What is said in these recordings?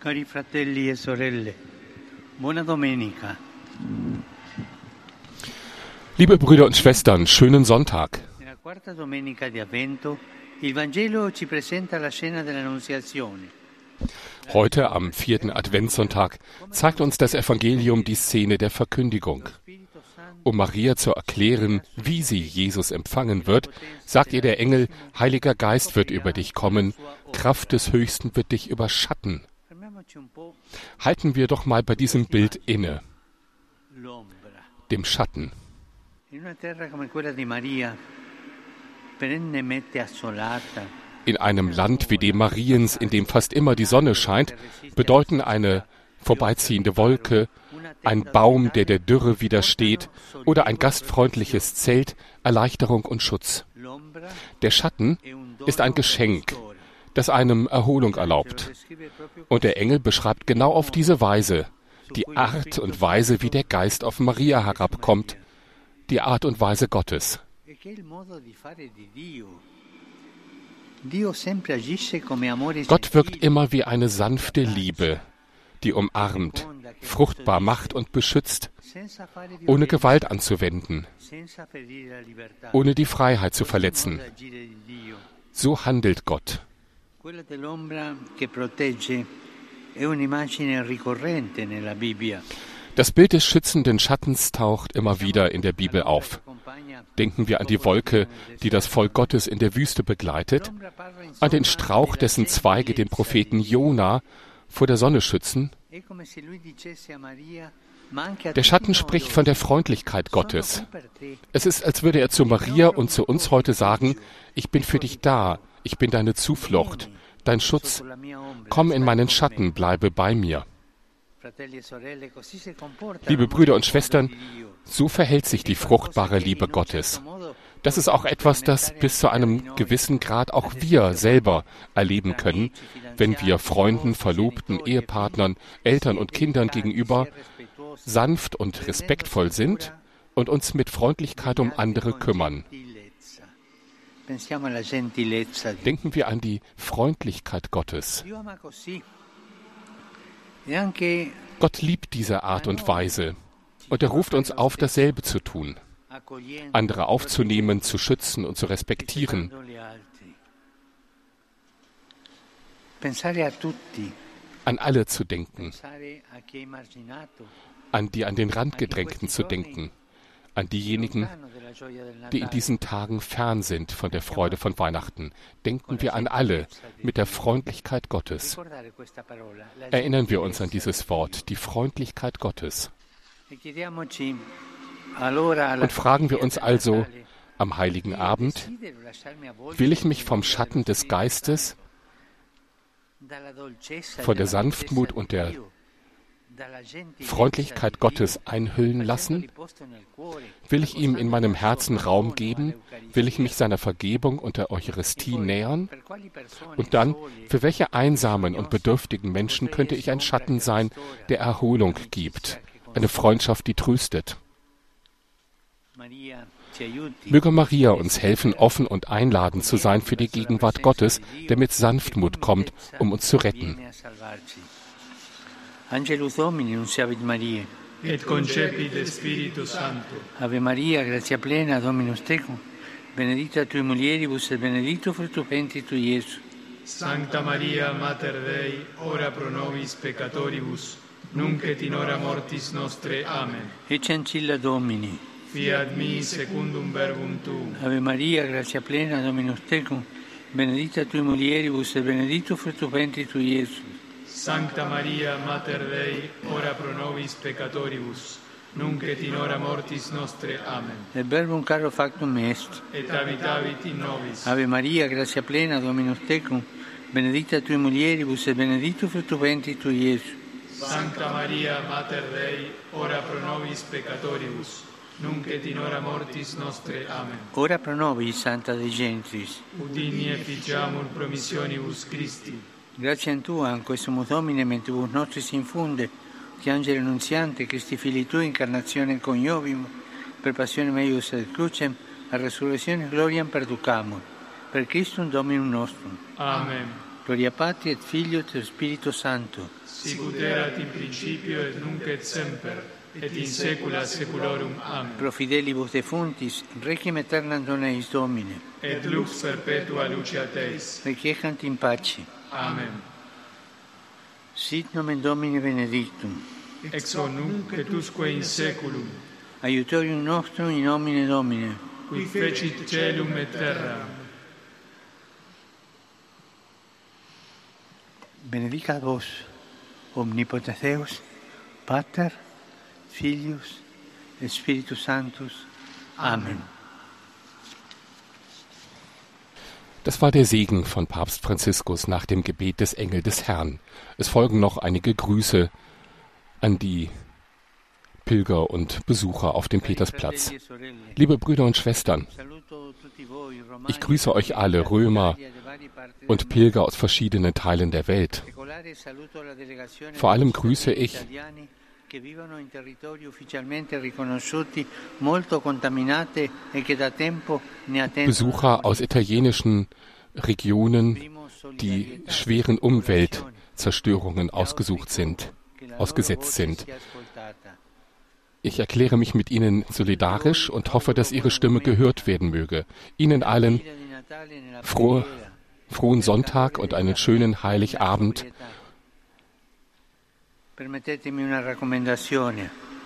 Cari fratelli e sorelle, buona domenica. Liebe Brüder und Schwestern, schönen Sonntag. Nella quarta domenica di Avvento il Vangelo ci presenta la scena dell'Annunziazione. Heute am vierten Adventssonntag zeigt uns das Evangelium die Szene der Verkündigung. Um Maria zu erklären, wie sie Jesus empfangen wird, sagt ihr der Engel, Heiliger Geist wird über dich kommen, Kraft des Höchsten wird dich überschatten. Halten wir doch mal bei diesem Bild inne, dem Schatten. In einem Land wie dem Mariens, in dem fast immer die Sonne scheint, bedeuten eine vorbeiziehende Wolke, ein Baum, der der Dürre widersteht, oder ein gastfreundliches Zelt Erleichterung und Schutz. Der Schatten ist ein Geschenk. Das einem Erholung erlaubt. Und der Engel beschreibt genau auf diese Weise die Art und Weise, wie der Geist auf Maria herabkommt, die Art und Weise Gottes. Gott wirkt immer wie eine sanfte Liebe, die umarmt, fruchtbar macht und beschützt, ohne Gewalt anzuwenden, ohne die Freiheit zu verletzen. So handelt Gott. Quella dell'ombra che protegge è un'immagine ricorrente nella Bibbia. Das Bild des schützenden Schattens taucht immer wieder in der Bibel auf. Denken wir an die Wolke, die das Volk Gottes in der Wüste begleitet, an den Strauch, dessen Zweige den Propheten Jona vor der Sonne schützen. Der Schatten spricht von der Freundlichkeit Gottes. Es ist, als würde er zu Maria und zu uns heute sagen, ich bin für dich da, ich bin deine Zuflucht, dein Schutz. Komm in meinen Schatten, bleibe bei mir. Liebe Brüder und Schwestern, so verhält sich die fruchtbare Liebe Gottes. Das ist auch etwas, das bis zu einem gewissen Grad auch wir selber erleben können, wenn wir Freunden, Verlobten, Ehepartnern, Eltern und Kindern gegenüber sanft und respektvoll sind und uns mit Freundlichkeit um andere kümmern. Denken wir an die Freundlichkeit Gottes. E Gott liebt diese Art und Weise. Und er ruft uns auf, dasselbe zu tun, andere aufzunehmen, zu schützen und zu respektieren. an alle zu denken, an die an den Rand gedrängten zu denken, an diejenigen, die in diesen Tagen fern sind von der Freude von Weihnachten. Denken wir an alle mit der Freundlichkeit Gottes. Erinnern wir uns an dieses Wort, die Freundlichkeit Gottes. Und fragen wir uns also am heiligen Abend, will ich mich vom Schatten des Geistes, von der Sanftmut und der Freundlichkeit Gottes einhüllen lassen? Will ich ihm in meinem Herzen Raum geben? Will ich mich seiner Vergebung und der Eucharistie nähern? Und dann, für welche einsamen und bedürftigen Menschen könnte ich ein Schatten sein, der Erholung gibt, eine Freundschaft, die tröstet? Möge Maria uns helfen, offen und einladend zu sein für die Gegenwart Gottes, der mit Sanftmut kommt, um uns zu retten. Angelus Domini, nunciavit Maria. et concepit Spiritu Sancto. Ave Maria, grazia plena, Dominus tecum, benedicta tui mulieribus et benedictus fructus ventris tui, Iesus. Sancta Maria, Mater Dei, ora pro nobis peccatoribus, nunc et in hora mortis nostre. Amen. Ecce ancilla Domini. Fiat mi secundum verbum tuum. Ave Maria, grazia plena, Dominus tecum, benedicta tui mulieribus et benedictus fructus ventris tui, Iesus. Sancta Maria, Mater Dei, ora pro nobis peccatoribus, nunc et in hora mortis nostre. Amen. Et verbum caro factum est. Et habitavit in nobis. Ave Maria, grazia plena, Dominus tecum, benedicta tui mulieribus et benedictus fructus ventris tui, Iesus. Sancta Maria, Mater Dei, ora pro nobis peccatoribus, nunc et in hora mortis nostre. Amen. Ora pro nobis, Santa Dei Gentris. Udini efficiamur promissionibus Christi. Grazie a Tua, in questo Domine, mentibus nostris infunde, che angelo annunziante, Cristi fili Tui, incarnazione coniovim, per passione meius et crucem, a resurrezione gloriam perducamur. Per Christum Dominum nostrum. Amen. Gloria Patri et Filio et Spiritus Sancto. Sicut erat in principio et nunc et semper, et in saecula saeculorum. Amen. Pro fidelibus defuntis, requiem aeternam dona eis Domine. Et lux perpetua luceat eis. Requiescant in pace. Amen. Sit nomen Domini benedictum. Ex hoc nunc et usque in saeculum. Aiutorium nostrum in nomine Domine, qui fecit celum et terra. Benedicat vos omnipotens Deus, Pater, Filius et Spiritus Sanctus. Amen. Amen. Das war der Segen von Papst Franziskus nach dem Gebet des Engel des Herrn. Es folgen noch einige Grüße an die Pilger und Besucher auf dem Petersplatz. Liebe Brüder und Schwestern, ich grüße euch alle Römer und Pilger aus verschiedenen Teilen der Welt. Vor allem grüße ich che vivono in territori ufficialmente riconosciuti molto contaminate e che da tempo ne attendono Besucher aus italienischen Regionen, die schweren Umweltzerstörungen ausgesucht sind, ausgesetzt sind. Ich erkläre mich mit Ihnen solidarisch und hoffe, dass Ihre Stimme gehört werden möge. Ihnen allen frohe, frohen Sonntag und einen schönen Heiligabend.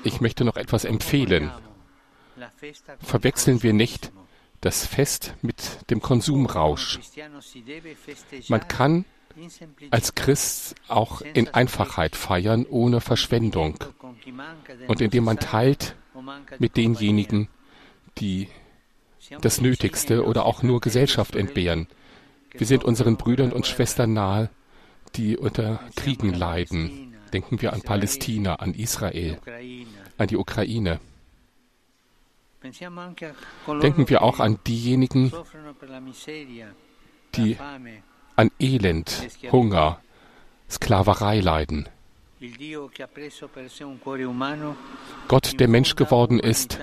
Ich möchte noch etwas empfehlen. Verwechseln wir nicht das Fest mit dem Konsumrausch. Man kann als Christ auch in Einfachheit feiern, ohne Verschwendung und indem man teilt mit denjenigen, die das Nötigste oder auch nur Gesellschaft entbehren. Wir sind unseren Brüdern und Schwestern nahe, die unter Kriegen leiden. Denken wir an Palästina, an Israel, an die Ukraine. Denken wir auch an diejenigen, die an Elend, Hunger, Sklaverei leiden. Gott, der Mensch geworden ist,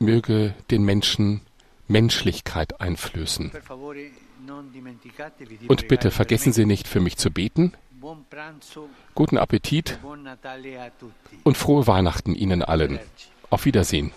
möge den Menschen Menschlichkeit einflößen. Und bitte vergessen. Sie nicht, für mich zu beten. Guten Appetit und frohe Weihnachten Ihnen allen. Auf Wiedersehen.